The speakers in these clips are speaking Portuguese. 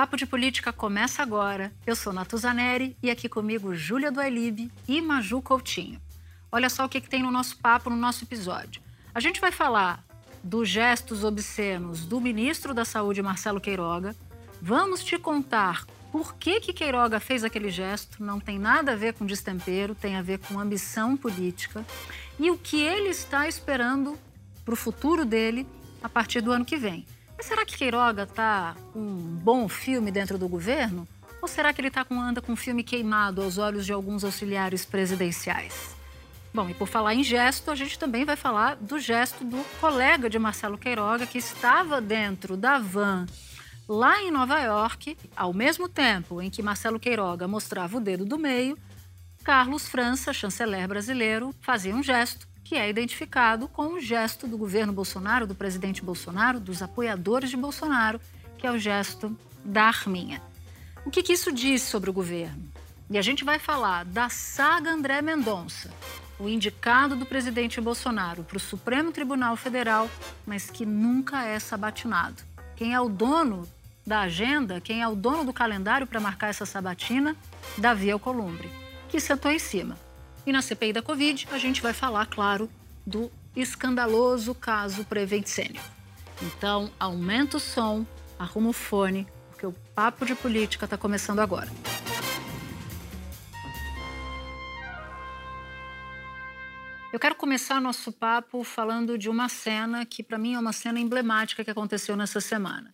Papo de Política começa agora. Eu sou Natuzaneri e aqui comigo Júlia Duailib e Maju Coutinho. Olha só o que, que tem no nosso papo, no nosso episódio. A gente vai falar dos gestos obscenos do ministro da Saúde, Marcelo Queiroga. Vamos te contar por que, que Queiroga fez aquele gesto. Não tem nada a ver com destempero, tem a ver com ambição política. E o que ele está esperando para o futuro dele a partir do ano que vem. Mas será que Queiroga está com um bom filme dentro do governo? Ou será que ele tá com, anda com um filme queimado aos olhos de alguns auxiliares presidenciais? Bom, e por falar em gesto, a gente também vai falar do gesto do colega de Marcelo Queiroga, que estava dentro da van lá em Nova York, ao mesmo tempo em que Marcelo Queiroga mostrava o dedo do meio, Carlos França, chanceler brasileiro, fazia um gesto que é identificado com o gesto do governo Bolsonaro, do presidente Bolsonaro, dos apoiadores de Bolsonaro, que é o gesto da arminha. O que, que isso diz sobre o governo? E a gente vai falar da saga André Mendonça, o indicado do presidente Bolsonaro para o Supremo Tribunal Federal, mas que nunca é sabatinado. Quem é o dono da agenda, quem é o dono do calendário para marcar essa sabatina? Davi Alcolumbre, que sentou em cima. E na CPI da Covid, a gente vai falar, claro, do escandaloso caso Prevent Senior. Então, aumenta o som, arruma o fone, porque o papo de política está começando agora. Eu quero começar nosso papo falando de uma cena que, para mim, é uma cena emblemática que aconteceu nessa semana.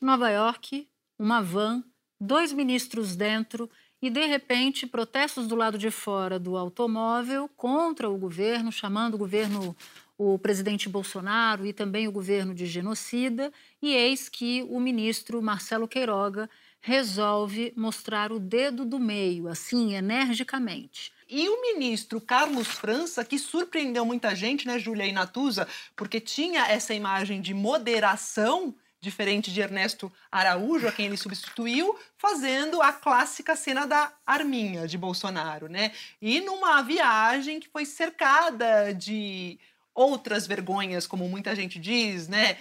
Nova York, uma van, dois ministros dentro e, de repente, protestos do lado de fora do automóvel contra o governo, chamando o governo, o presidente Bolsonaro e também o governo de genocida. E eis que o ministro Marcelo Queiroga resolve mostrar o dedo do meio, assim, energicamente. E o ministro Carlos França, que surpreendeu muita gente, né, Júlia e Natuza, porque tinha essa imagem de moderação diferente de Ernesto Araújo, a quem ele substituiu, fazendo a clássica cena da arminha de Bolsonaro, né? E numa viagem que foi cercada de outras vergonhas, como muita gente diz, né?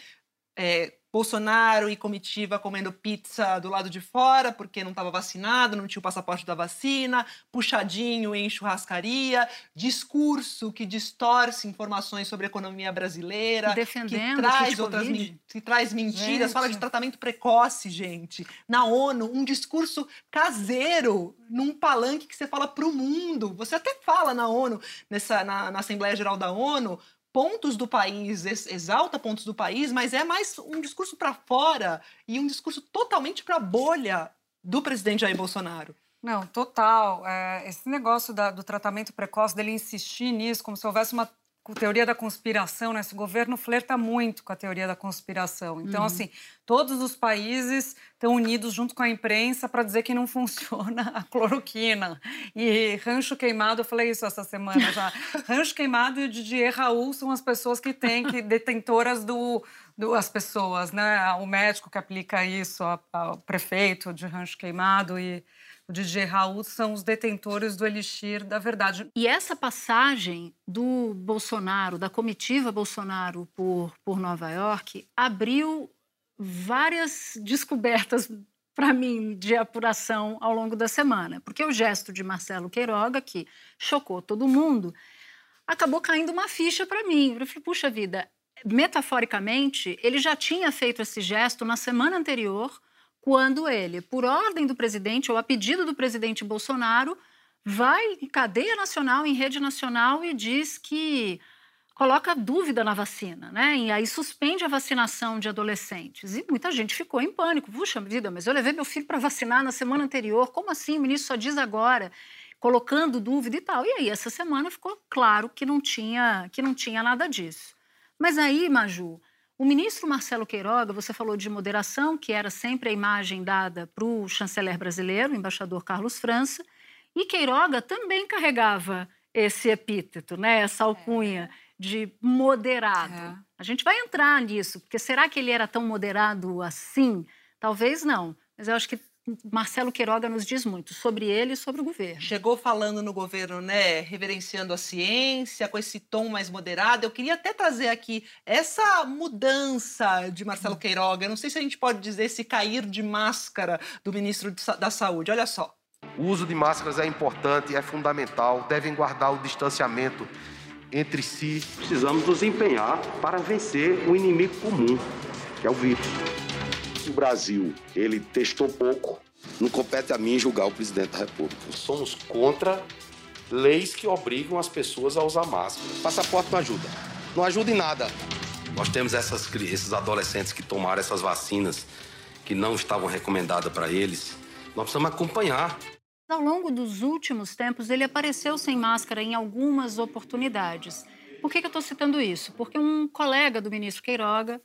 É, Bolsonaro e comitiva comendo pizza do lado de fora porque não estava vacinado, não tinha o passaporte da vacina, puxadinho em churrascaria, discurso que distorce informações sobre a economia brasileira, Defendendo que traz outras que traz mentiras, gente. fala de tratamento precoce, gente. Na ONU, um discurso caseiro num palanque que você fala para o mundo. Você até fala na ONU, nessa na, na Assembleia Geral da ONU, pontos do país, exalta pontos do país, mas é mais um discurso para fora e um discurso totalmente para a bolha do presidente Jair Bolsonaro. Não, total. É, esse negócio da, do tratamento precoce, dele insistir nisso, como se houvesse uma com teoria da conspiração, né? Esse governo flerta muito com a teoria da conspiração. Então, uhum. assim, todos os países estão unidos junto com a imprensa para dizer que não funciona a cloroquina. E rancho queimado, eu falei isso essa semana já. rancho queimado e o Didier Raul são as pessoas que têm, que detentoras do, do as pessoas, né? O médico que aplica isso, o prefeito de rancho queimado e o DJ Raul são os detentores do elixir da verdade. E essa passagem do Bolsonaro, da comitiva Bolsonaro por, por Nova York, abriu várias descobertas para mim de apuração ao longo da semana, porque o gesto de Marcelo Queiroga, que chocou todo mundo, acabou caindo uma ficha para mim. Eu falei, puxa vida, metaforicamente, ele já tinha feito esse gesto na semana anterior quando ele, por ordem do presidente ou a pedido do presidente Bolsonaro, vai em cadeia nacional, em rede nacional e diz que coloca dúvida na vacina, né? E aí suspende a vacinação de adolescentes. E muita gente ficou em pânico. Puxa vida, mas eu levei meu filho para vacinar na semana anterior. Como assim? O ministro só diz agora, colocando dúvida e tal. E aí essa semana ficou claro que não tinha que não tinha nada disso. Mas aí, Maju, O ministro Marcelo Queiroga, você falou de moderação, que era sempre a imagem dada para o chanceler brasileiro, o embaixador Carlos França, e Queiroga também carregava esse epíteto, né, essa alcunha de moderado. É. A gente vai entrar nisso, porque será que ele era tão moderado assim? Talvez não, mas eu acho que Marcelo Queiroga nos diz muito sobre ele e sobre o governo. Chegou falando no governo, né, reverenciando a ciência, com esse tom mais moderado. Eu queria até trazer aqui essa mudança de Marcelo Queiroga. Eu Não sei se a gente pode dizer esse cair de máscara do ministro da Saúde. Olha só. O uso de máscaras é importante, é fundamental, devem guardar o distanciamento entre si. Precisamos nos empenhar para vencer o inimigo comum, que é o vírus. O Brasil, ele testou pouco, não compete a mim julgar o presidente da República. Somos contra leis que obrigam as pessoas a usar máscara. Passaporte não ajuda. Não ajuda em nada. Nós temos essas, esses adolescentes que tomaram essas vacinas que não estavam recomendadas para eles. Nós precisamos acompanhar. Ao longo dos últimos tempos, ele apareceu sem máscara em algumas oportunidades. Por que, que eu estou citando isso? Porque um colega do ministro Queiroga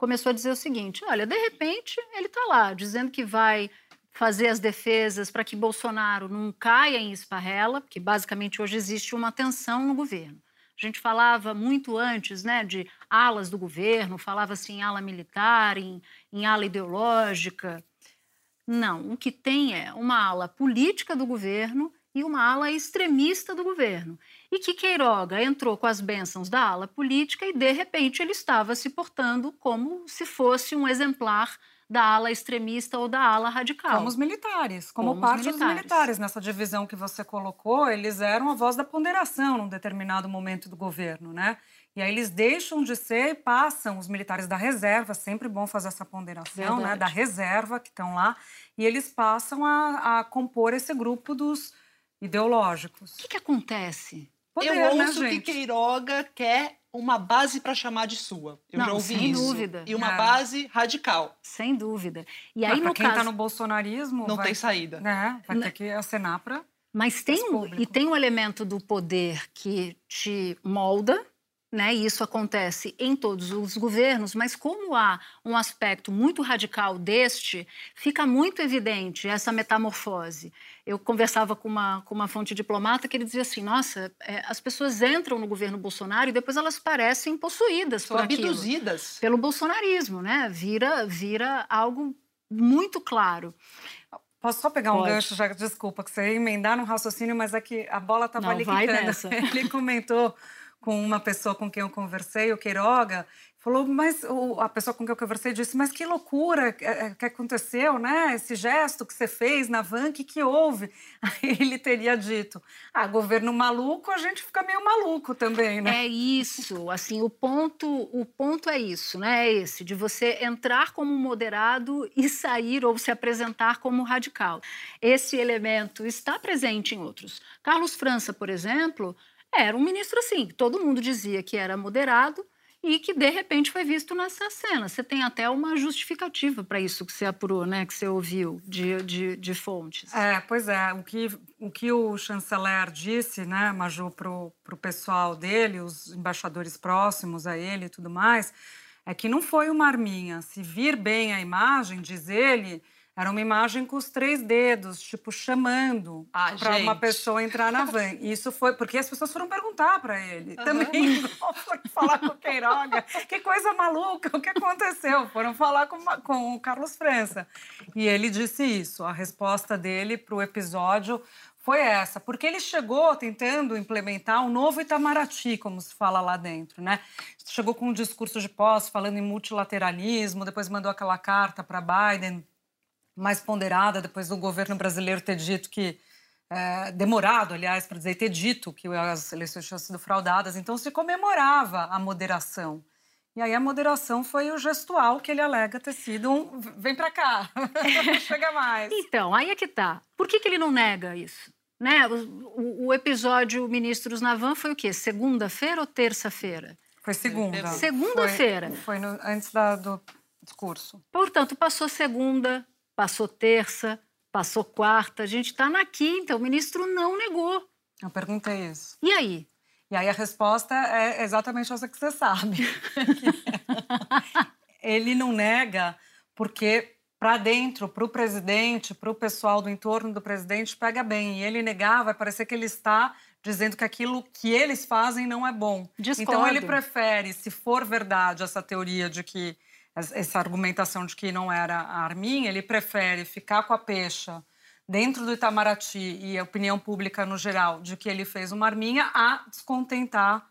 começou a dizer o seguinte: olha, de repente ele está lá dizendo que vai fazer as defesas para que Bolsonaro não caia em esparrela, porque basicamente hoje existe uma tensão no governo. A gente falava muito antes né, de alas do governo, falava-se em ala militar, em, em ala ideológica. Não, o que tem é uma ala política do governo e uma ala extremista do governo. E que Queiroga entrou com as bênçãos da ala política e, de repente, ele estava se portando como se fosse um exemplar da ala extremista ou da ala radical. Como os militares, como, Como parte dos militares. militares. Nessa divisão que você colocou, eles eram a voz da ponderação num determinado momento do governo, né? E aí eles deixam de ser e passam os militares da reserva, sempre bom fazer essa ponderação, né? Verdade. Da reserva que estão lá, e eles passam a, a compor esse grupo dos ideológicos. O que, que acontece? Poder, eu né, ouço que gente? Queiroga quer uma base para chamar de sua. Eu Não, já ouvi sem isso. dúvida. E uma É. base radical. Sem dúvida. E Mas aí, pra no quem caso... tá no bolsonarismo, Não vai, tem saída. né, vai Né? ter que acenar para Mas tem, um- e tem um elemento do poder que te molda, né? E isso acontece em todos os governos, mas como há um aspecto muito radical deste, fica muito evidente essa metamorfose. Eu conversava com uma, com uma fonte diplomata que ele dizia assim: nossa, é, as pessoas entram no governo Bolsonaro e depois elas parecem possuídas São por aquilo abduzidas. pelo bolsonarismo, né? Vira, vira algo muito claro. Posso só pegar um Pode. gancho, já desculpa, que você ia emendar no raciocínio, mas é que a bola estava ali vai quicando. nessa. Ele comentou com uma pessoa com quem eu conversei, o Queiroga, falou, mas a pessoa com quem eu conversei disse, mas que loucura que, é, que aconteceu, né? Esse gesto que você fez na van, que, que houve? Aí ele teria dito, ah, governo maluco, a gente fica meio maluco também, né? É isso, assim, o ponto, o ponto é isso, né? É esse, de você entrar como moderado e sair ou se apresentar como radical. Esse elemento está presente em outros. Carlos França, por exemplo, era um ministro assim, todo mundo dizia que era moderado e que de repente foi visto nessa cena. Você tem até uma justificativa para isso que você apurou, né? Que você ouviu de, de, de fontes. É, pois é. O que o, que o chanceler disse, né, Maju, para o pessoal dele, os embaixadores próximos a ele e tudo mais, é que não foi uma arminha. Se vir bem a imagem, diz ele, era uma imagem com os três dedos, tipo, chamando Ah, para uma pessoa entrar na van. Isso foi porque as pessoas foram perguntar para ele. Também igual foram falar com o Queiroga. Que coisa maluca, o que aconteceu? Foram falar com, com o Carlos França. E ele disse isso. A resposta dele para o episódio foi essa, porque ele chegou tentando implementar um novo Itamaraty, como se fala lá dentro, né? Chegou com um discurso de posse, falando em multilateralismo, depois mandou aquela carta para Biden, mais ponderada, depois do governo brasileiro ter dito que é, demorado, aliás, para dizer, ter dito que as eleições tinham sido fraudadas. Então, se comemorava a moderação. E aí a moderação foi o gestual que ele alega ter sido um... Vem para cá, chega mais. Então, aí é que tá. Por que, que ele não nega isso? Né? O, o- episódio Ministros na Van foi o quê? Segunda-feira ou terça-feira? Foi segunda. Segunda-feira. Foi, foi no- antes da- do discurso. Portanto, passou segunda, passou terça, passou quarta, a gente está na quinta, o ministro não negou. Eu perguntei isso. E aí? E aí a resposta é exatamente essa que você sabe. Ele não nega porque para dentro, para o presidente, para o pessoal do entorno do presidente, pega bem. E ele negar, vai parecer que ele está dizendo que aquilo que eles fazem não é bom. Discordo. Então ele prefere, se for verdade essa teoria de que essa argumentação de que não era a Armin, ele prefere ficar com a pecha dentro do Itamaraty e a opinião pública no geral de que ele fez uma arminha a descontentar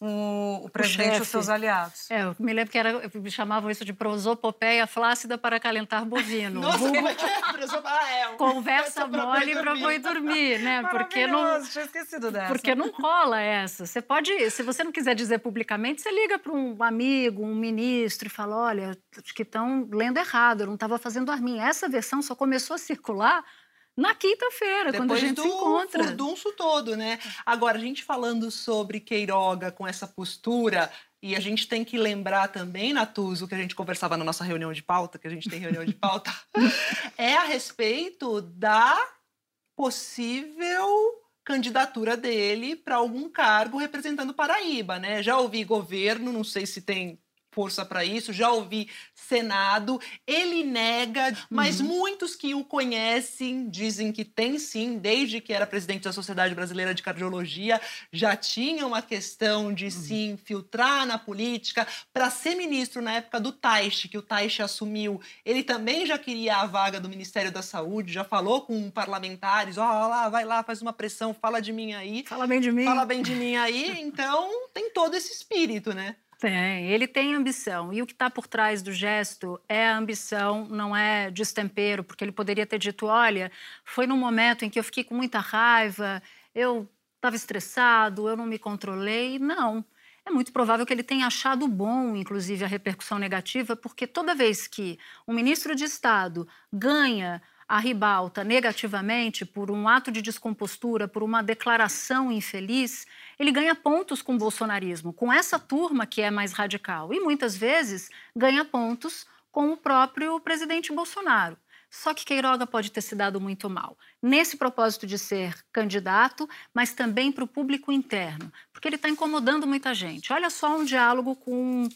o, o presidente e os seus aliados. É, eu me lembro que era, chamavam isso de prosopopeia flácida para acalentar bovino. Nossa, Vulgo, que é, conversa mole para boi dormir, né? Porque não, tinha esquecido dessa. porque não rola essa. Você pode, se você não quiser dizer publicamente, você liga para um amigo, um ministro e fala, olha, acho que estão lendo errado, eu não estava fazendo arminha. Essa versão só começou a circular na quinta-feira, quando a gente do se encontra. furdunço todo, né? Agora, a gente falando sobre Queiroga com essa postura, e a gente tem que lembrar também, Natuzo, que a gente conversava na nossa reunião de pauta, que a gente tem reunião de pauta, é a respeito da possível candidatura dele para algum cargo representando Paraíba, né? Já ouvi governo, não sei se tem força para isso, já ouvi Senado, ele nega, mas Uhum. muitos que o conhecem dizem que tem sim, desde que era presidente da Sociedade Brasileira de Cardiologia, já tinha uma questão de se infiltrar na política para ser ministro na época do Taixe, que o Taixe assumiu. Ele também já queria a vaga do Ministério da Saúde, já falou com parlamentares, ó lá, vai lá, faz uma pressão, fala de mim aí. Fala bem de mim. Fala bem de mim aí, então tem todo esse espírito, né? Tem, ele tem ambição. E o que está por trás do gesto é a ambição, não é destempero, porque ele poderia ter dito: olha, foi num momento em que eu fiquei com muita raiva, eu estava estressado, eu não me controlei. Não. É muito provável que ele tenha achado bom, inclusive, a repercussão negativa, porque toda vez que um ministro de Estado ganha a ribalta negativamente por um ato de descompostura, por uma declaração infeliz, ele ganha pontos com o bolsonarismo, com essa turma que é mais radical. E muitas vezes ganha pontos com o próprio presidente Bolsonaro. Só que Queiroga pode ter se dado muito mal. Nesse propósito de ser candidato, mas também para o público interno, porque ele está incomodando muita gente. Olha só um diálogo com,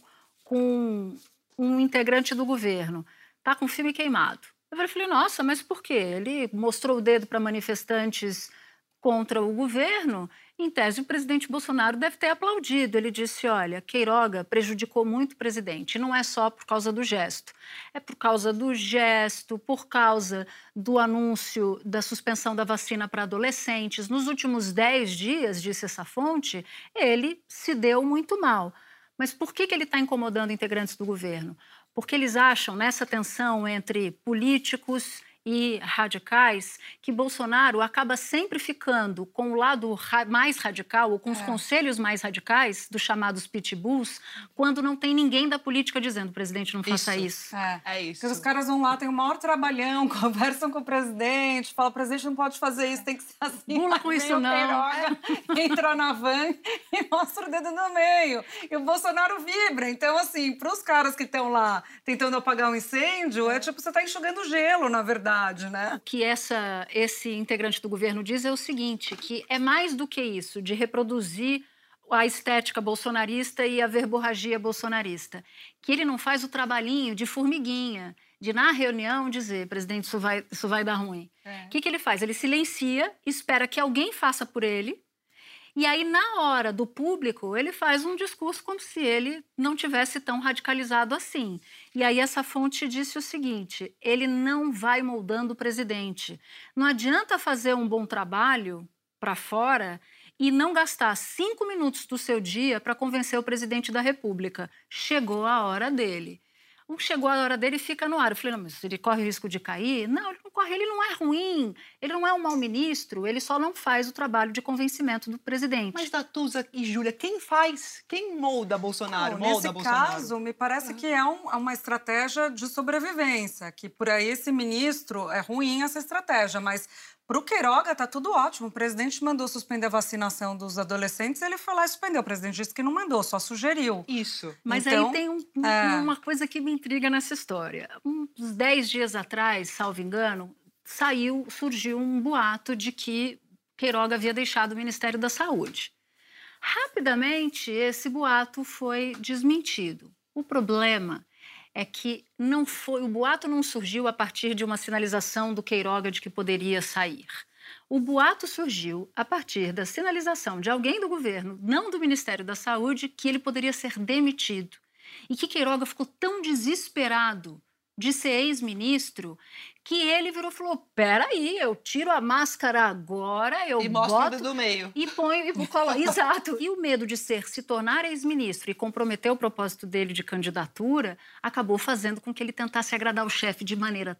com um integrante do governo. Está com filme queimado. Eu falei, nossa, mas por quê? Ele mostrou o dedo para manifestantes contra o governo. Em tese, o presidente Bolsonaro deve ter aplaudido. Ele disse: olha, Queiroga prejudicou muito o presidente. Não é só por causa do gesto. É por causa do gesto, por causa do anúncio da suspensão da vacina para adolescentes. Nos últimos 10 dias, disse essa fonte, ele se deu muito mal. Mas por que, que ele está incomodando integrantes do governo? Porque eles acham, nessa tensão entre políticos e radicais, que Bolsonaro acaba sempre ficando com o lado ra mais radical ou com os É. conselhos mais radicais, dos chamados pitbulls, quando não tem ninguém da política dizendo, presidente, não faça isso. É. É isso. Porque os caras vão lá, tem o maior trabalhão, conversam com o presidente, falam, presidente não pode fazer isso, tem que ser assim. Bula com isso não. Entra na van e mostra o dedo no meio. E o Bolsonaro vibra. Então, assim, para os caras que estão lá tentando apagar um incêndio, é tipo, você está enxugando gelo, na verdade, né? O que essa, esse integrante do governo diz é o seguinte, que é mais do que isso, de reproduzir a estética bolsonarista e a verborragia bolsonarista, que ele não faz o trabalhinho de formiguinha, de na reunião dizer, presidente, isso vai, isso vai dar ruim. É. O que, que ele faz? Ele silencia, espera que alguém faça por ele, e aí, na hora do público, ele faz um discurso como se ele não tivesse tão radicalizado assim. E aí, essa fonte disse o seguinte: ele não vai moldando o presidente. Não adianta fazer um bom trabalho para fora e não gastar cinco minutos do seu dia para convencer o presidente da República. Chegou a hora dele. Chegou a hora dele e fica no ar. Eu falei, não, mas ele corre o risco de cair? Não, ele não corre, ele não é ruim, ele não é um mau ministro, ele só não faz o trabalho de convencimento do presidente. Mas Natuza e Júlia, quem faz? Quem molda Bolsonaro? Não, molda nesse Bolsonaro? caso, me parece que é um- uma estratégia de sobrevivência, que por aí esse ministro é ruim essa estratégia, mas para o Queiroga tá tudo ótimo. O presidente mandou suspender a vacinação dos adolescentes, ele foi lá e suspendeu. O presidente disse que não mandou, só sugeriu. Isso. Mas Então, aí tem um- um- é. uma coisa que me intriga nessa história. Uns 10 dias atrás, salvo engano, saiu, surgiu um boato de que Queiroga havia deixado o Ministério da Saúde. Rapidamente, esse boato foi desmentido. O problema é que não foi, o boato não surgiu a partir de uma sinalização do Queiroga de que poderia sair. O boato surgiu a partir da sinalização de alguém do governo, não do Ministério da Saúde, que ele poderia ser demitido. E que Queiroga ficou tão desesperado de ser ex-ministro que ele virou e falou: peraí, eu tiro a máscara agora, eu e boto o dedo do meio. e ponho e colo... Exato. E o medo de ser, se tornar ex-ministro e comprometer o propósito dele de candidatura, acabou fazendo com que ele tentasse agradar o chefe de maneira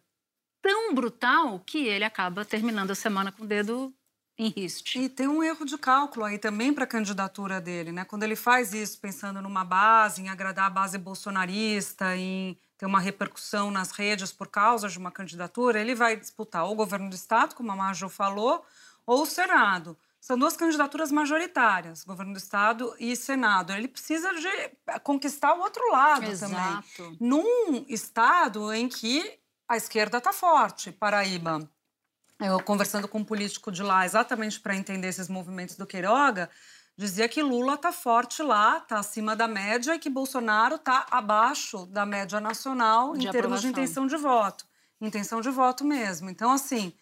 tão brutal que ele acaba terminando a semana com o dedo em riste. E tem um erro de cálculo aí também para a candidatura dele, né? Quando ele faz isso pensando numa base, em agradar a base bolsonarista, em ter uma repercussão nas redes por causa de uma candidatura, ele vai disputar ou o governo do estado, como a Maju falou, ou o Senado. São duas candidaturas majoritárias, governo do estado e Senado. Ele precisa de conquistar o outro lado Exato. também. Num estado em que a esquerda está forte, Paraíba. Eu conversando com um político de lá, exatamente para entender esses movimentos do Queiroga, dizia que Lula está forte lá, está acima da média e que Bolsonaro está abaixo da média nacional De em termos de aprovação. intenção de voto. Intenção de voto mesmo. Então, assim,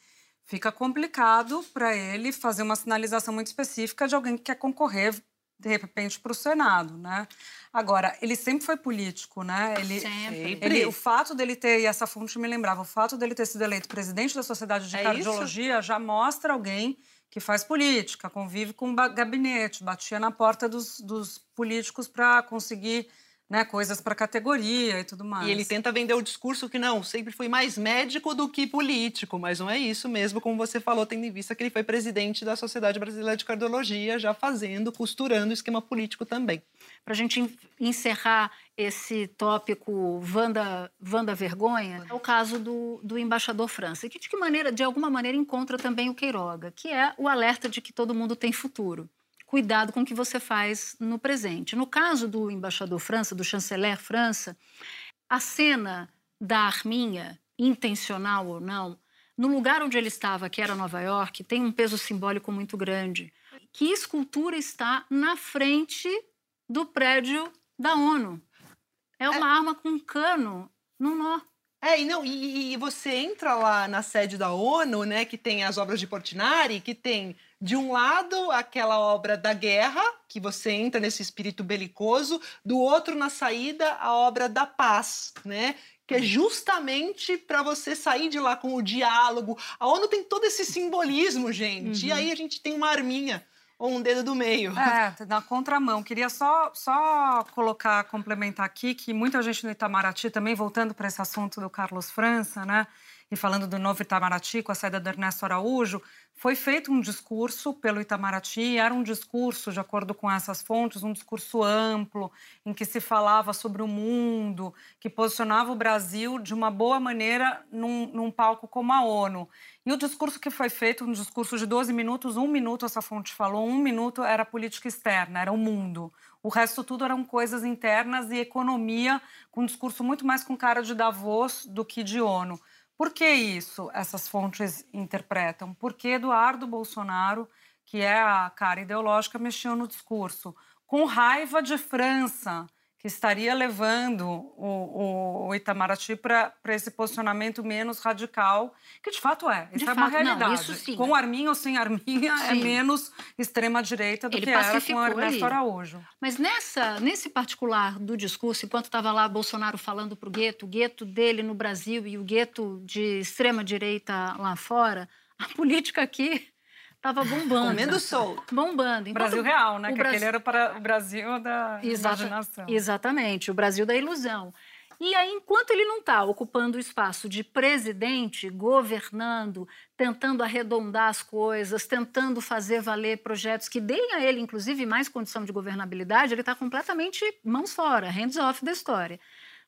fica complicado para ele fazer uma sinalização muito específica de alguém que quer concorrer, de repente, para o Senado, né? Agora, ele sempre foi político, né? Ele, Sempre. ele- o fato dele ter, e essa fonte me lembrava, o fato dele ter sido eleito presidente da Sociedade de É Cardiologia já mostra alguém que faz política, convive com gabinete, batia na porta dos, dos políticos para conseguir né, coisas para categoria e tudo mais. E ele tenta vender o discurso que não, sempre foi mais médico do que político, mas não é isso mesmo, como você falou, tendo em vista que ele foi presidente da Sociedade Brasileira de Cardiologia, já fazendo, costurando o esquema político também. Para a gente en- encerrar esse tópico Vanda, Vanda Vergonha, é o caso do, do embaixador França, que de, que maneira, de alguma maneira encontra também o Queiroga, que é o alerta de que todo mundo tem futuro. Cuidado com o que você faz no presente. No caso do embaixador França, do chanceler França, a cena da arminha, intencional ou não, no lugar onde ele estava, que era Nova York, tem um peso simbólico muito grande. Que escultura está na frente do prédio da ONU? É uma arma com um cano no nó. É, e não, e, e você entra lá na sede da ONU, né, que tem as obras de Portinari, que tem de um lado aquela obra da guerra, que você entra nesse espírito belicoso, do outro na saída a obra da paz, né? Que é justamente para você sair de lá com o diálogo. A ONU tem todo esse simbolismo, gente. E Uhum. aí a gente tem uma arminha ou um dedo do meio. É, na contramão. Queria só, só colocar, complementar aqui, que muita gente no Itamaraty, também voltando para esse assunto do Carlos França, né? E falando do novo Itamaraty com a saída do Ernesto Araújo, foi feito um discurso pelo Itamaraty, era um discurso, de acordo com essas fontes, um discurso amplo, em que se falava sobre o mundo, que posicionava o Brasil de uma boa maneira num, num palco como a ONU. E o discurso que foi feito, um discurso de 12 minutos, um minuto essa fonte falou, um minuto era política externa, era o mundo. O resto tudo eram coisas internas e economia, com um discurso muito mais com cara de Davos do que de ONU. Por que isso essas fontes interpretam? Porque Eduardo Bolsonaro, que é a cara ideológica, mexeu no discurso. Com raiva de França, que estaria levando o, o, Itamaraty para esse posicionamento menos radical, que de fato é. Isso De é uma fato, não, realidade. isso sim. Com arminha ou sem arminha, é Sim. menos extrema-direita do Ele que era com Ernesto. Araújo. Mas nessa, nesse particular do discurso, enquanto estava lá Bolsonaro falando para o gueto, o gueto dele no Brasil e o gueto de extrema-direita lá fora, a política aqui estava bombando. Comendo solto. Bombando. Enquanto Brasil real, né? o que Brasil- aquele era para o Brasil da Exata- imaginação. Exatamente, o Brasil da ilusão. E aí, enquanto ele não está ocupando o espaço de presidente, governando, tentando arredondar as coisas, tentando fazer valer projetos que deem a ele, inclusive, mais condição de governabilidade, ele está completamente mãos fora, hands off da história.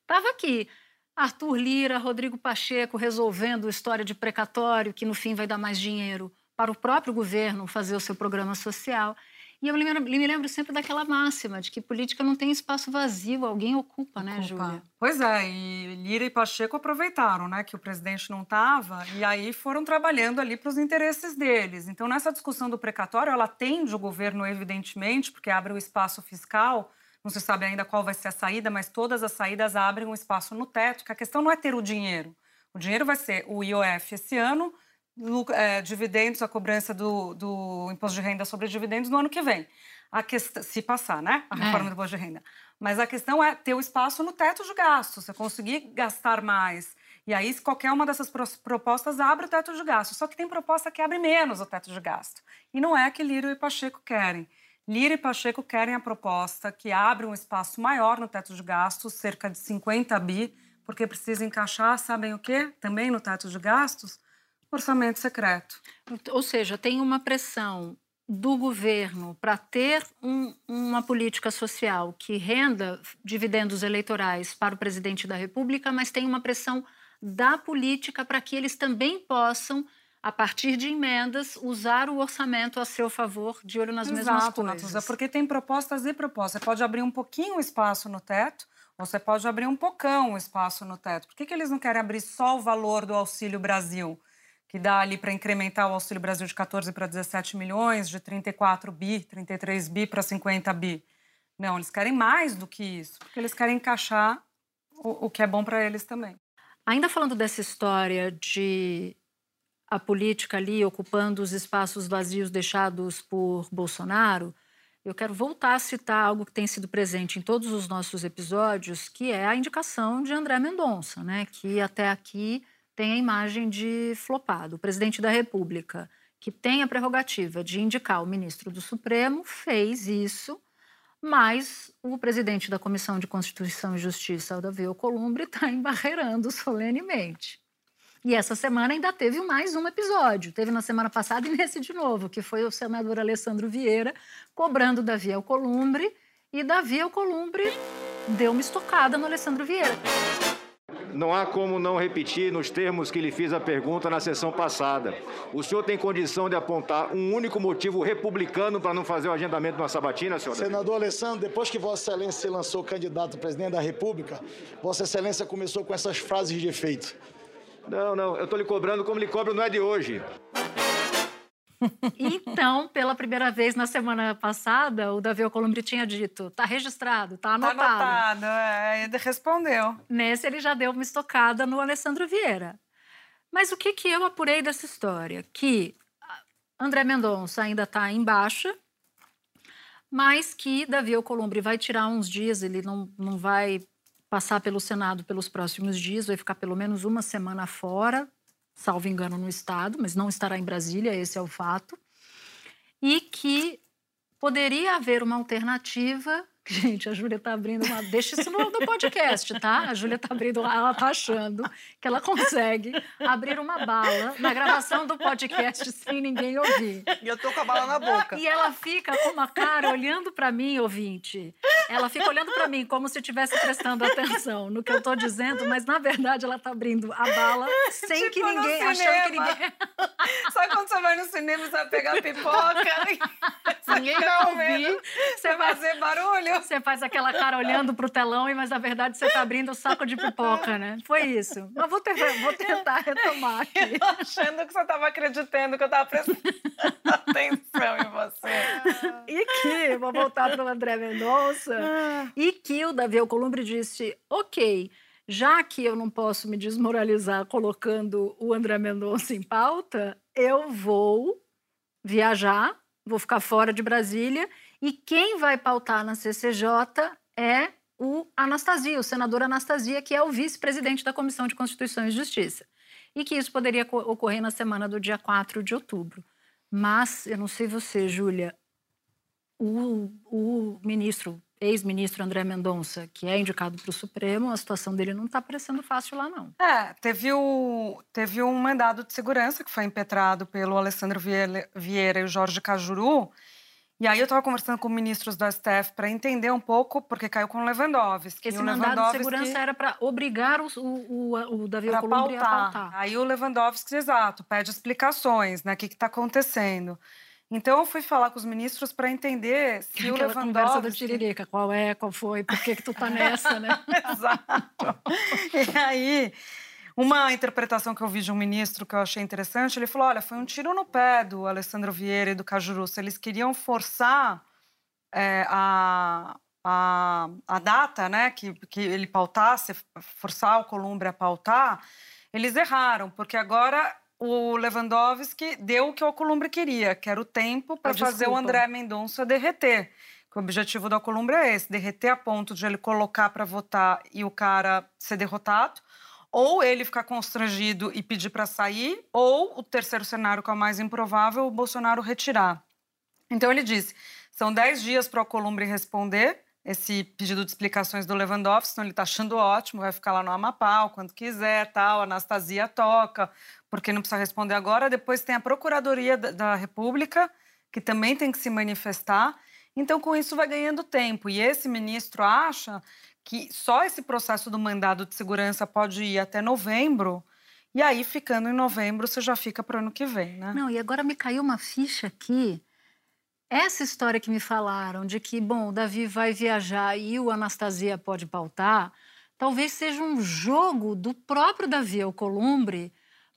Estava aqui Arthur Lira, Rodrigo Pacheco resolvendo história de precatório, que no fim vai dar mais dinheiro para o próprio governo fazer o seu programa social. E eu me lembro, me lembro, sempre daquela máxima de que política não tem espaço vazio, alguém ocupa, né, Júlia? Pois é, e Lira e Pacheco aproveitaram, né, que o presidente não estava e aí foram trabalhando ali para os interesses deles. Então, nessa discussão do precatório, ela atende o governo, evidentemente, porque abre o espaço fiscal. Não se sabe ainda qual vai ser a saída, mas todas as saídas abrem um espaço no teto, que a questão não é ter o dinheiro. O dinheiro vai ser o IOF esse ano, é, dividendos, a cobrança do, do, imposto de renda sobre dividendos no ano que vem. A questão, se passar, né? A reforma é. do imposto de renda. Mas a questão é ter o espaço no teto de gastos, você conseguir gastar mais. E aí, qualquer uma dessas propostas abre o teto de gasto. Só que tem proposta que abre menos o teto de gasto. E não é que Lira e Pacheco querem. Lira e Pacheco querem a proposta que abre um espaço maior no teto de gastos, cerca de 50 bi, porque precisa encaixar, sabem o quê? Também no teto de gastos, orçamento secreto. Ou seja, tem uma pressão do governo para ter um, uma política social que renda dividendos eleitorais para o presidente da República, mas tem uma pressão da política para que eles também possam, a partir de emendas, usar o orçamento a seu favor, de olho nas Exato, mesmas coisas. Natuza, porque tem propostas e propostas. Você pode abrir um pouquinho o espaço no teto, ou você pode abrir um pocão o espaço no teto. Por que, que eles não querem abrir só o valor do Auxílio Brasil? Que dá ali para incrementar o Auxílio Brasil de 14 para 17 milhões, de 34 bi, 33 bi para 50 bi. Não, eles querem mais do que isso, porque eles querem encaixar o, o que é bom para eles também. Ainda falando dessa história de a política ali ocupando os espaços vazios deixados por Bolsonaro, eu quero voltar a citar algo que tem sido presente em todos os nossos episódios, que é a indicação de André Mendonça, né, que até aqui tem a imagem de flopado. O presidente da República, que tem a prerrogativa de indicar o ministro do Supremo, fez isso, mas o presidente da Comissão de Constituição e Justiça, Davi Alcolumbre, está embarreirando solenemente. E essa semana ainda teve mais um episódio. Teve na semana passada e nesse de novo, que foi o senador Alessandro Vieira cobrando Davi Alcolumbre. E Davi Alcolumbre deu uma estocada no Alessandro Vieira. Não há como não repetir nos termos que lhe fiz a pergunta na sessão passada. O senhor tem condição de apontar um único motivo republicano para não fazer o agendamento de uma sabatina, senhor? Senador Alessandro, depois que Vossa Excelência se lançou candidato a presidente da República, Vossa Excelência começou com essas frases de efeito. Não, não, eu estou lhe cobrando como lhe cobro, não é de hoje. Então, pela primeira vez na semana passada, o Davi Alcolumbre tinha dito: tá registrado, tá anotado. Tá anotado, é, ele respondeu. Nesse, ele já deu uma estocada no Alessandro Vieira. Mas o que, que eu apurei dessa história? Que André Mendonça ainda está em baixa, mas que Davi Alcolumbre vai tirar uns dias, ele não, não vai passar pelo Senado pelos próximos dias, vai ficar pelo menos uma semana fora, salvo engano, no Estado, mas não estará em Brasília, esse é o fato, e que poderia haver uma alternativa Gente, a Júlia está abrindo uma. Deixa isso no, no podcast, tá? A Júlia está abrindo. Ela está achando que ela consegue abrir uma bala na gravação do podcast sem ninguém ouvir. E eu tô com a bala na boca. E ela fica com uma cara olhando para mim, ouvinte. Ela fica olhando para mim como se estivesse prestando atenção no que eu tô dizendo, mas na verdade ela está abrindo a bala sem tipo que ninguém. achando que ninguém. Sabe quando você vai no cinema e vai pegar pipoca? ninguém vai ouvir. Você vai fazer barulho. Você faz aquela cara olhando pro telão, mas na verdade você tá abrindo o saco de pipoca, né? Foi isso. Mas vou, ter, vou tentar retomar aqui. Eu achando que você tava acreditando que eu tava prestando atenção em você. E que, vou voltar pro André Mendonça, e que o Davi Alcolumbre disse, ok, já que eu não posso me desmoralizar colocando o André Mendonça em pauta, eu vou viajar, vou ficar fora de Brasília e quem vai pautar na CCJ é o Anastasia, o senador Anastasia, que é o vice-presidente da Comissão de Constituição e Justiça. E que isso poderia ocorrer na semana do dia 4 de outubro. Mas, eu não sei você, Júlia, o, o ministro, ex-ministro André Mendonça, que é indicado para o Supremo, a situação dele não está parecendo fácil lá, não. É, teve, o, teve um mandado de segurança que foi impetrado pelo Alessandro Vieira e o Jorge Cajuru, e aí eu estava conversando com ministros do STF para entender um pouco, porque caiu com o Lewandowski. Esse o mandado Lewandowski, de segurança era para obrigar o, o, o Davi Alcolumbre a pautar. Aí o Lewandowski, exato, pede explicações, né? O que está acontecendo. Então eu fui falar com os ministros para entender se Aquela o Lewandowski... conversa do Tiririca, qual é, qual foi, por que que tu tá nessa, né? Exato. E aí, uma interpretação que eu vi de um ministro que eu achei interessante, ele falou, olha, foi um tiro no pé do Alessandro Vieira e do Cajurus. Eles queriam forçar é, a, a, a data, né, que, que ele pautasse, forçar o Columbre a pautar, eles erraram, porque agora o Lewandowski deu o que o Alcolumbre queria, que era o tempo para fazer o. André Mendonça derreter. O objetivo do Alcolumbre é esse, derreter a ponto de ele colocar para votar e o cara ser derrotado, ou ele ficar constrangido e pedir para sair, ou o terceiro cenário, que é o mais improvável, o Bolsonaro retirar. Então ele disse: são 10 dias para o Alcolumbre responder esse pedido de explicações do Lewandowski, então ele está achando ótimo, vai ficar lá no Amapá, quando quiser, tal, Anastasia toca, porque não precisa responder agora. Depois tem a Procuradoria da, República, que também tem que se manifestar. Então, com isso, vai ganhando tempo. E esse ministro acha que só esse processo do mandado de segurança pode ir até novembro, e aí, ficando em novembro, você já fica para o ano que vem, né? Não, e agora me caiu uma ficha aqui. Essa história que me falaram de que, bom, o Davi vai viajar e o Anastasia pode pautar, talvez seja um jogo do próprio Davi Alcolumbre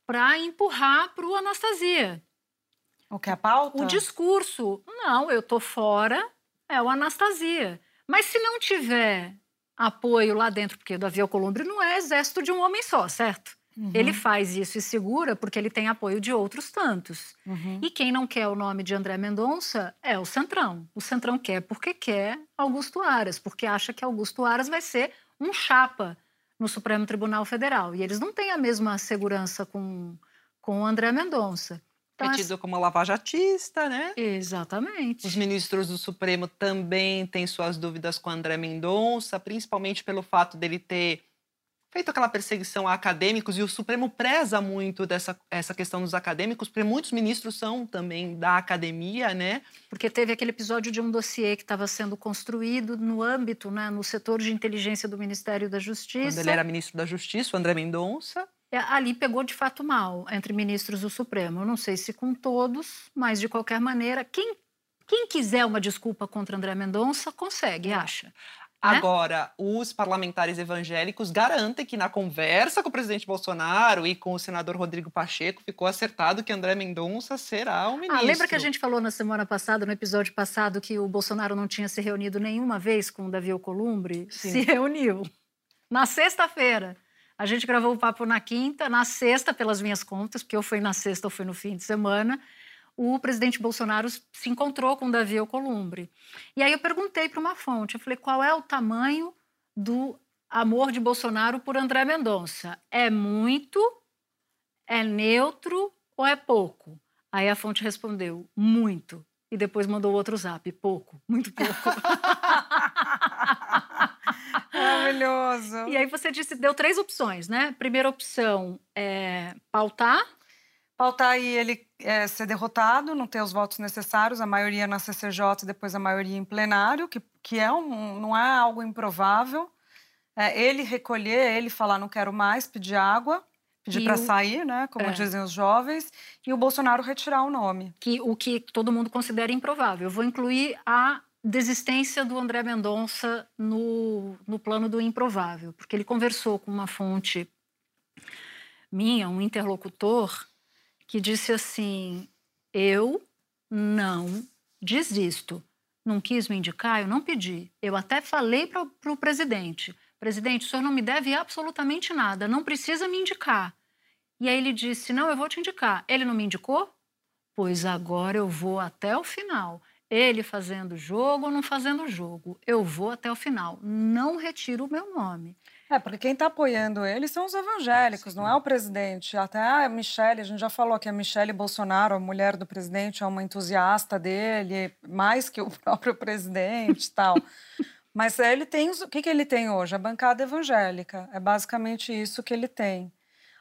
para empurrar para o Anastasia. O que é a pauta? O discurso. Não, eu tô fora, é o Anastasia. Mas se não tiver apoio lá dentro, porque o Davi Alcolumbre não é exército de um homem só, certo? Uhum. Ele faz isso e segura porque ele tem apoio de outros tantos. Uhum. E quem não quer o nome de André Mendonça é o Centrão. O Centrão quer porque quer Augusto Aras, porque acha que Augusto Aras vai ser um chapa no Supremo Tribunal Federal. E eles não têm a mesma segurança com, com o André Mendonça. Então, Metido como lavajatista, né? Exatamente. Os ministros do Supremo também têm suas dúvidas com André Mendonça, principalmente pelo fato dele ter feito aquela perseguição a acadêmicos, e o Supremo preza muito dessa essa questão dos acadêmicos, porque muitos ministros são também da academia, né? Porque teve aquele episódio de um dossiê que estava sendo construído no âmbito, né, no setor de inteligência do Ministério da Justiça. Quando ele era ministro da Justiça, o André Mendonça. É, ali pegou de fato mal entre ministros do Supremo. Eu não sei se com todos, mas de qualquer maneira, quem, quem quiser uma desculpa contra André Mendonça, consegue, acha. Né? Agora, os parlamentares evangélicos garantem que na conversa com o presidente Bolsonaro e com o senador Rodrigo Pacheco ficou acertado que André Mendonça será o ministro. Ah, lembra que a gente falou na semana passada, no episódio passado, que o Bolsonaro não tinha se reunido nenhuma vez com o Davi Alcolumbre? Sim. Se reuniu. Na sexta-feira. A gente gravou o papo na quinta, na sexta, pelas minhas contas, porque ou foi na sexta ou foi no fim de semana, o presidente Bolsonaro se encontrou com Davi Alcolumbre. E aí eu perguntei para uma fonte, eu falei, qual é o tamanho do amor de Bolsonaro por André Mendonça? É muito, é neutro ou é pouco? Aí a fonte respondeu, muito. E depois mandou outro zap, pouco, muito pouco. Maravilhoso. E aí você disse, deu três opções, né? Primeira opção é pautar. Pautar e ele é, ser derrotado, não ter os votos necessários, a maioria na CCJ e depois a maioria em plenário, que, que é um, não é algo improvável. É, ele recolher, ele falar não quero mais, pedir água, pedir para o- sair, né, como É. dizem os jovens, e o Bolsonaro retirar o nome. que o que todo mundo considera improvável. Eu vou incluir a desistência do André Mendonça no, no plano do improvável, porque ele conversou com uma fonte minha, um interlocutor, que disse assim: eu não desisto. Não quis me indicar, eu não pedi. Eu até falei para o presidente: presidente, o senhor não me deve absolutamente nada, não precisa me indicar. E aí ele disse: não, eu vou te indicar. Ele não me indicou? Pois agora eu vou até o final. Ele fazendo jogo ou não fazendo jogo. Eu vou até o final. Não retiro o meu nome. É, porque quem está apoiando ele são os evangélicos, não é o presidente. Até a Michelle, a gente já falou que a Michelle Bolsonaro, a mulher do presidente, é uma entusiasta dele, mais que o próprio presidente e tal. Mas ele tem. O que, que ele tem hoje? A bancada evangélica. É basicamente isso que ele tem.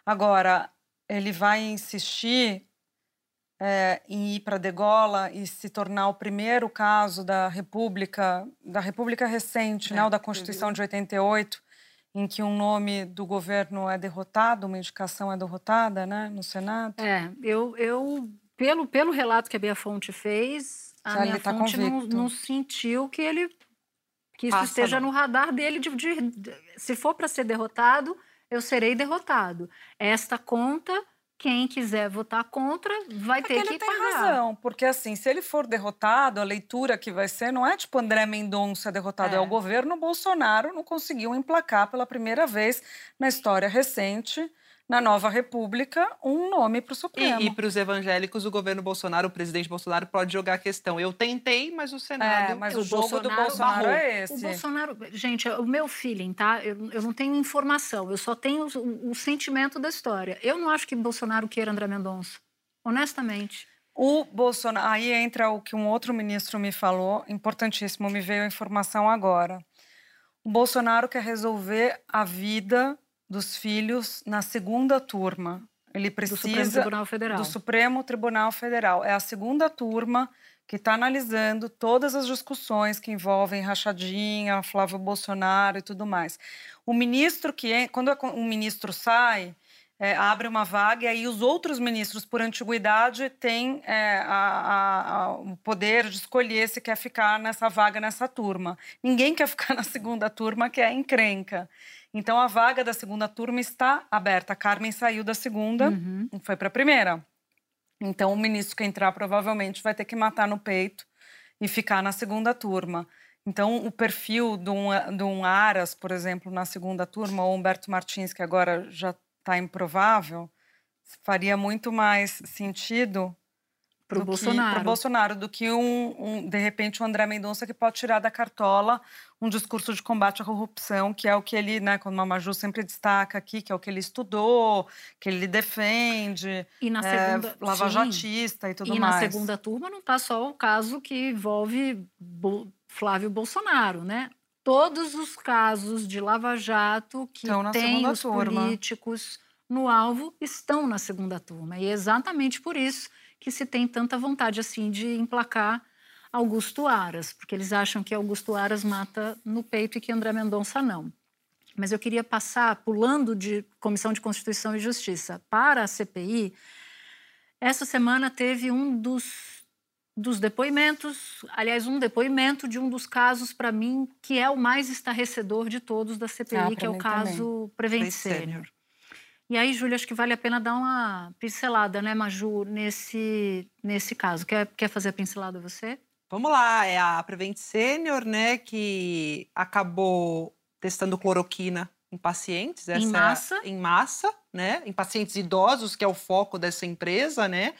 Agora, ele vai insistir é, em ir para degola e se tornar o primeiro caso da República, da República recente, né, o da Constituição de 88, em que um nome do governo é derrotado, uma indicação é derrotada, né, no Senado. É, eu, eu pelo, pelo relato que a Bia Fonte fez, a Já minha tá fonte não, não sentiu que ele que isso Passa, esteja não. no radar dele de, de- de- se for para ser derrotado, eu serei derrotado. Esta conta, quem quiser votar contra vai ter que que ele tem pagar. razão, porque assim, se ele for derrotado, a leitura que vai ser não é tipo André Mendonça derrotado, é, É. o governo Bolsonaro não conseguiu emplacar pela primeira vez na história recente, na nova república, um nome para o Supremo. E, para os evangélicos, o governo Bolsonaro, o presidente Bolsonaro, pode jogar a questão. Eu tentei, mas o Senado. É, mas O o jogo do Bolsonaro barrou. é esse. O Bolsonaro, gente, o meu feeling, tá? Eu, eu não tenho informação, eu só tenho o, o sentimento da história. Eu não acho que Bolsonaro queira André Mendonça, honestamente. O Bolsonaro. Aí entra o que um outro ministro me falou, importantíssimo, me veio a informação agora. O Bolsonaro quer resolver a vida dos filhos na segunda turma. Ele precisa Supremo Tribunal Federal. do Supremo Tribunal Federal. É a segunda turma que está analisando todas as discussões que envolvem rachadinha, Flávio Bolsonaro e tudo mais. O ministro que quando um ministro sai é, abre uma vaga e aí os outros ministros, por antiguidade, têm é, a- a- o poder de escolher se quer ficar nessa vaga, nessa turma. Ninguém quer ficar na segunda turma, que é encrenca. Então, a vaga da segunda turma está aberta. A Carmen saiu da segunda e foi para a primeira. Então, o ministro que entrar provavelmente vai ter que matar no peito e ficar na segunda turma. Então, o perfil de um, de um Aras, por exemplo, na segunda turma, ou Humberto Martins, que agora já está improvável, faria muito mais sentido Do que- Bolsonaro. Bolsonaro do que um, um, de repente um André Mendonça que pode tirar da cartola um discurso de combate à corrupção, que é o que ele, né, como a Maju sempre destaca aqui, que é o que ele estudou, que ele defende, E na é, segunda. lavajatista e tudo E mais. na segunda turma não está só o caso que envolve Bo- Flávio Bolsonaro, né? Todos os casos de Lava Jato que têm segunda os turma. políticos no alvo estão na segunda turma. E é exatamente por isso que se tem tanta vontade assim de emplacar Augusto Aras, porque eles acham que Augusto Aras mata no peito e que André Mendonça não. Mas eu queria passar, pulando de Comissão de Constituição e Justiça para a CPI, essa semana teve um dos, dos depoimentos, aliás, um depoimento de um dos casos, para mim, que é o mais estarrecedor de todos da CPI, Ah, que é o caso Prevent Prevent Senior. E aí, Júlia, acho que vale a pena dar uma pincelada, né, Maju, nesse, nesse caso. Quer, quer fazer a pincelada você? Vamos lá, é a Prevent Senior, né, que acabou testando cloroquina em pacientes. Em é massa. em massa, né? Em pacientes idosos, que é o foco dessa empresa, né?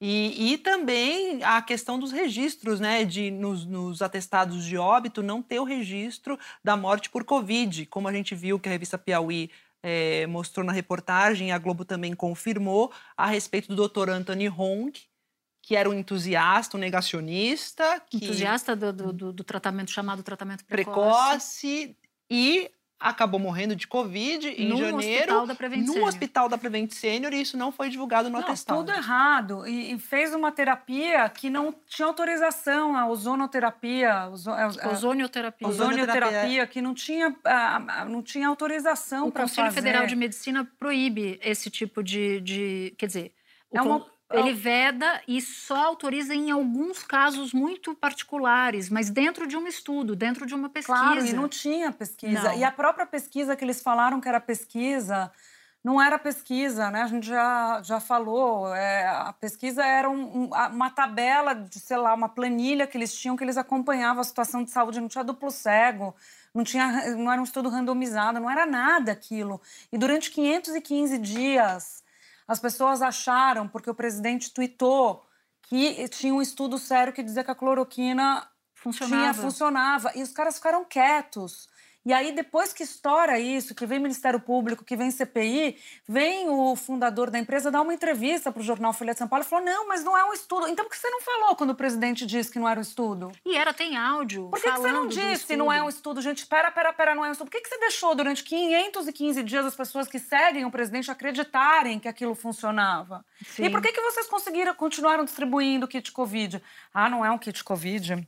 E, e também a questão dos registros, né? De nos, nos atestados de óbito não ter o registro da morte por Covid, como a gente viu que a revista Piauí eh, mostrou na reportagem, a Globo também confirmou a respeito do Dr. Anthony Hong, que era um entusiasta, um negacionista, que Entusiasta do, do, do- do tratamento chamado tratamento precoce. precoce e acabou morrendo de Covid em No janeiro hospital da Prevent no Senior. hospital da Prevent Senior e isso não foi divulgado no Não, atestado. tudo errado. E, e fez uma terapia que não tinha autorização, a ozonoterapia. Ozo, é, é, Ozonioterapia. ozonioterapia, que não tinha, ah, não tinha autorização O para fazer. Conselho Federal de Medicina proíbe esse tipo de. de- quer dizer, o É uma- ele veda e só autoriza em alguns casos muito particulares, mas dentro de um estudo, dentro de uma pesquisa. Claro, e não tinha pesquisa. Não. E a própria pesquisa que eles falaram que era pesquisa, não era pesquisa, né? A gente já, já falou. é, a pesquisa era um- um- uma tabela de, sei lá, uma planilha que eles tinham, que eles acompanhavam a situação de saúde, não tinha duplo cego. Não, tinha, não era um estudo randomizado, não era nada aquilo. E durante 515 dias, as pessoas acharam, porque o presidente tweetou, que tinha um estudo sério que dizia que a cloroquina Funcionava. tinha, funcionava. E os caras ficaram quietos. E aí, depois que estoura isso, que vem Ministério Público, que vem CPI, vem o fundador da empresa dar uma entrevista para o jornal Folha de São Paulo e falou: não, mas não é um estudo. Então, por que você não falou quando o presidente disse que não era um estudo? E era, tem áudio. Por que, que você não disse não é um estudo, gente? Pera, pera, pera, não é um estudo. Por que, que você deixou durante 515 dias as pessoas que seguem o presidente acreditarem que aquilo funcionava? Sim. E por que, que vocês conseguiram, continuaram distribuindo kit Covid? Ah, não é um kit Covid?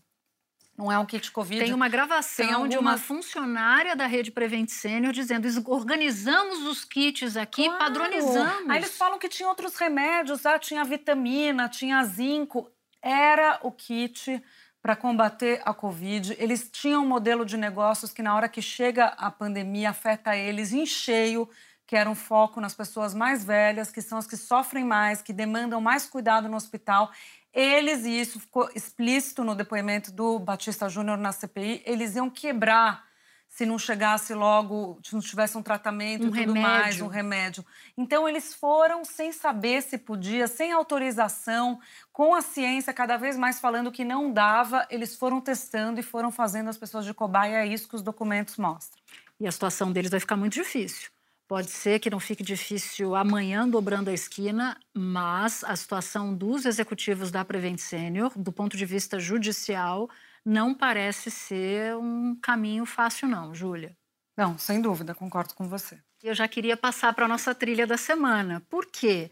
Não é um kit Covid. Tem uma gravação Tem de uma funcionária da rede Prevent Senior dizendo: "Es- organizamos os kits aqui, Claro. padronizamos. Aí eles falam que tinha outros remédios, ah, tinha vitamina, tinha zinco. Era o kit para combater a Covid. Eles tinham um modelo de negócios que, na hora que chega a pandemia, afeta eles em cheio, que era um foco nas pessoas mais velhas, que são as que sofrem mais, que demandam mais cuidado no hospital. Eles, e isso ficou explícito no depoimento do Batista Júnior na CPI, eles iam quebrar se não chegasse logo, se não tivesse um tratamento Um e tudo mais, remédio. um remédio. Então, eles foram sem saber se podia, sem autorização, com a ciência cada vez mais falando que não dava, eles foram testando e foram fazendo as pessoas de cobaia, é isso que os documentos mostram. E a situação deles vai ficar muito difícil. Pode ser que não fique difícil amanhã dobrando a esquina, mas a situação dos executivos da Prevent Senior, do ponto de vista judicial, não parece ser um caminho fácil, não, Júlia. Não, sem dúvida, concordo com você. Eu já queria passar para a nossa trilha da semana. Por quê?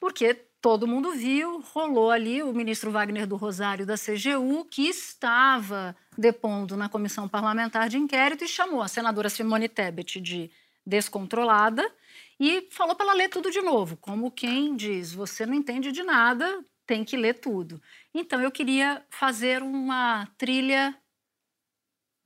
Porque todo mundo viu, rolou ali o ministro Wagner do Rosário da CGU, que estava depondo na comissão parlamentar de inquérito e chamou a senadora Simone Tebet de descontrolada e falou para ela ler tudo de novo, como quem diz: você não entende de nada, tem que ler tudo. Então eu queria fazer uma trilha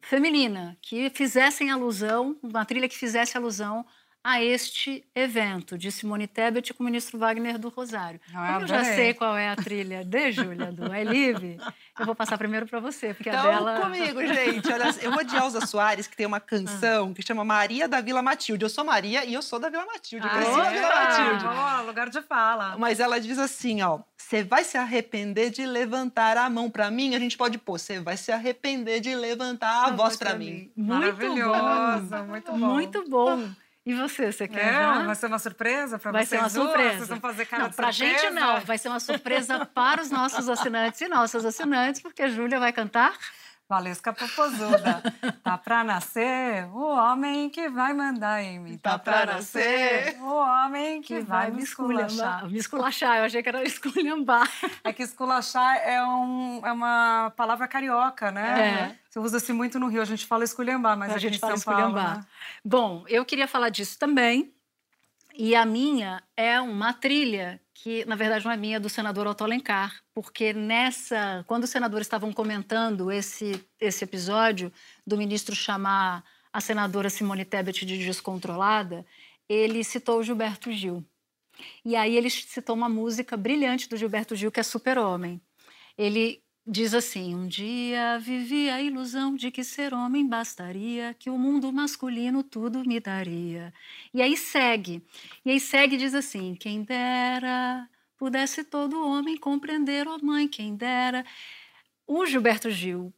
feminina que fizessem alusão, uma trilha que fizesse alusão a este evento de Simone Tebet com o ministro Wagner do Rosário. Ah, Como eu já sei qual é a trilha de Júlia do I Live, eu vou passar primeiro para você, porque Então, a dela comigo, gente. Olha, eu vou de Elza Soares, que tem uma canção que chama Maria da Vila Matilde. Eu sou Maria e eu sou da Vila Matilde. Eu Ah, cresci na Vila Matilde. Boa, lugar de fala. Mas ela diz assim, ó, você vai se arrepender de levantar a mão pra mim? A gente pode pôr, você vai se arrepender de levantar a voz pra mim. Muito Maravilhoso, bom. muito bom. Muito bom. E você, você quer É, já? vai ser uma surpresa para Vai vocês ser uma duas? surpresa. Vocês vão fazer cara não, de pra surpresa? gente não. Vai ser uma surpresa para os nossos assinantes e nossas assinantes, porque a Júlia vai cantar. Valesca Popozuda. tá pra nascer o homem que vai mandar em mim. Tá, pra nascer o homem que, vai me esculachar. Me esculachar, eu achei que era esculhambar. É que esculachar é, um, é uma palavra carioca, né? É. Você usa-se muito no Rio. A gente fala esculhambar, mas a aqui gente em fala São Paulo, esculhambar. né? Bom, eu queria falar disso também. E a minha é uma trilha que, na verdade, não é minha, é do senador Otto Alencar, porque nessa, quando os senadores estavam comentando esse, esse episódio do ministro chamar a senadora Simone Tebet de descontrolada, ele citou o Gilberto Gil. E aí ele citou uma música brilhante do Gilberto Gil, que é Super-Homem. Ele diz assim: Um dia vivi a ilusão de que ser homem bastaria, que o mundo masculino tudo me daria. E aí segue. E aí segue diz assim: Quem dera pudesse todo homem compreender, ó mãe, quem dera. O Gilberto Gil,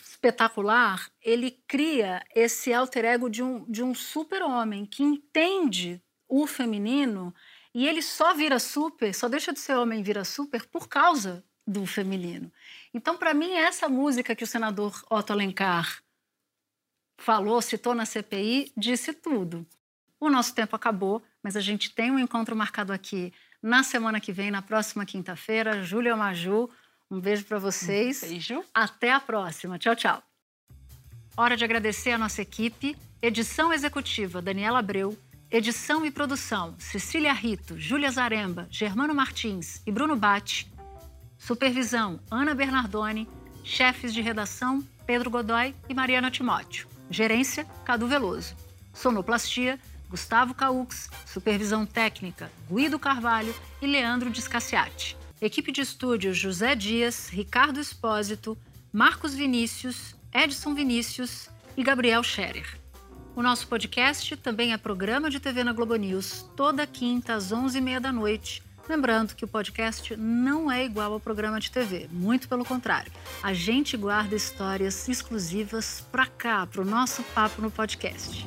espetacular, ele cria esse alter ego de um, de um super-homem que entende o feminino e ele só vira super, só deixa de ser homem e vira super por causa do feminino. Então, para mim, essa música que o senador Otto Alencar falou, citou na CPI, disse tudo. O nosso tempo acabou, mas a gente tem um encontro marcado aqui na semana que vem, na próxima quinta-feira. Júlia Maju, um beijo para vocês. Beijo. Até a próxima. Tchau, tchau. Hora de agradecer a nossa equipe. Edição executiva, Daniela Abreu. Edição e produção, Cecília Rito, Júlia Zaremba, Germano Martins e Bruno Batti. Supervisão, Ana Bernardoni. Chefes de redação, Pedro Godoy e Mariana Timóteo. Gerência, Cadu Veloso. Sonoplastia, Gustavo Caux. Supervisão técnica, Guido Carvalho e Leandro Discassiati. Equipe de estúdio, José Dias, Ricardo Espósito, Marcos Vinícius, Edson Vinícius e Gabriel Scherer. O nosso podcast também é programa de TV na Globo News, toda quinta às 11h30 da noite. Lembrando que o podcast não é igual ao programa de TV, muito pelo contrário. A gente guarda histórias exclusivas para cá, para o nosso papo no podcast.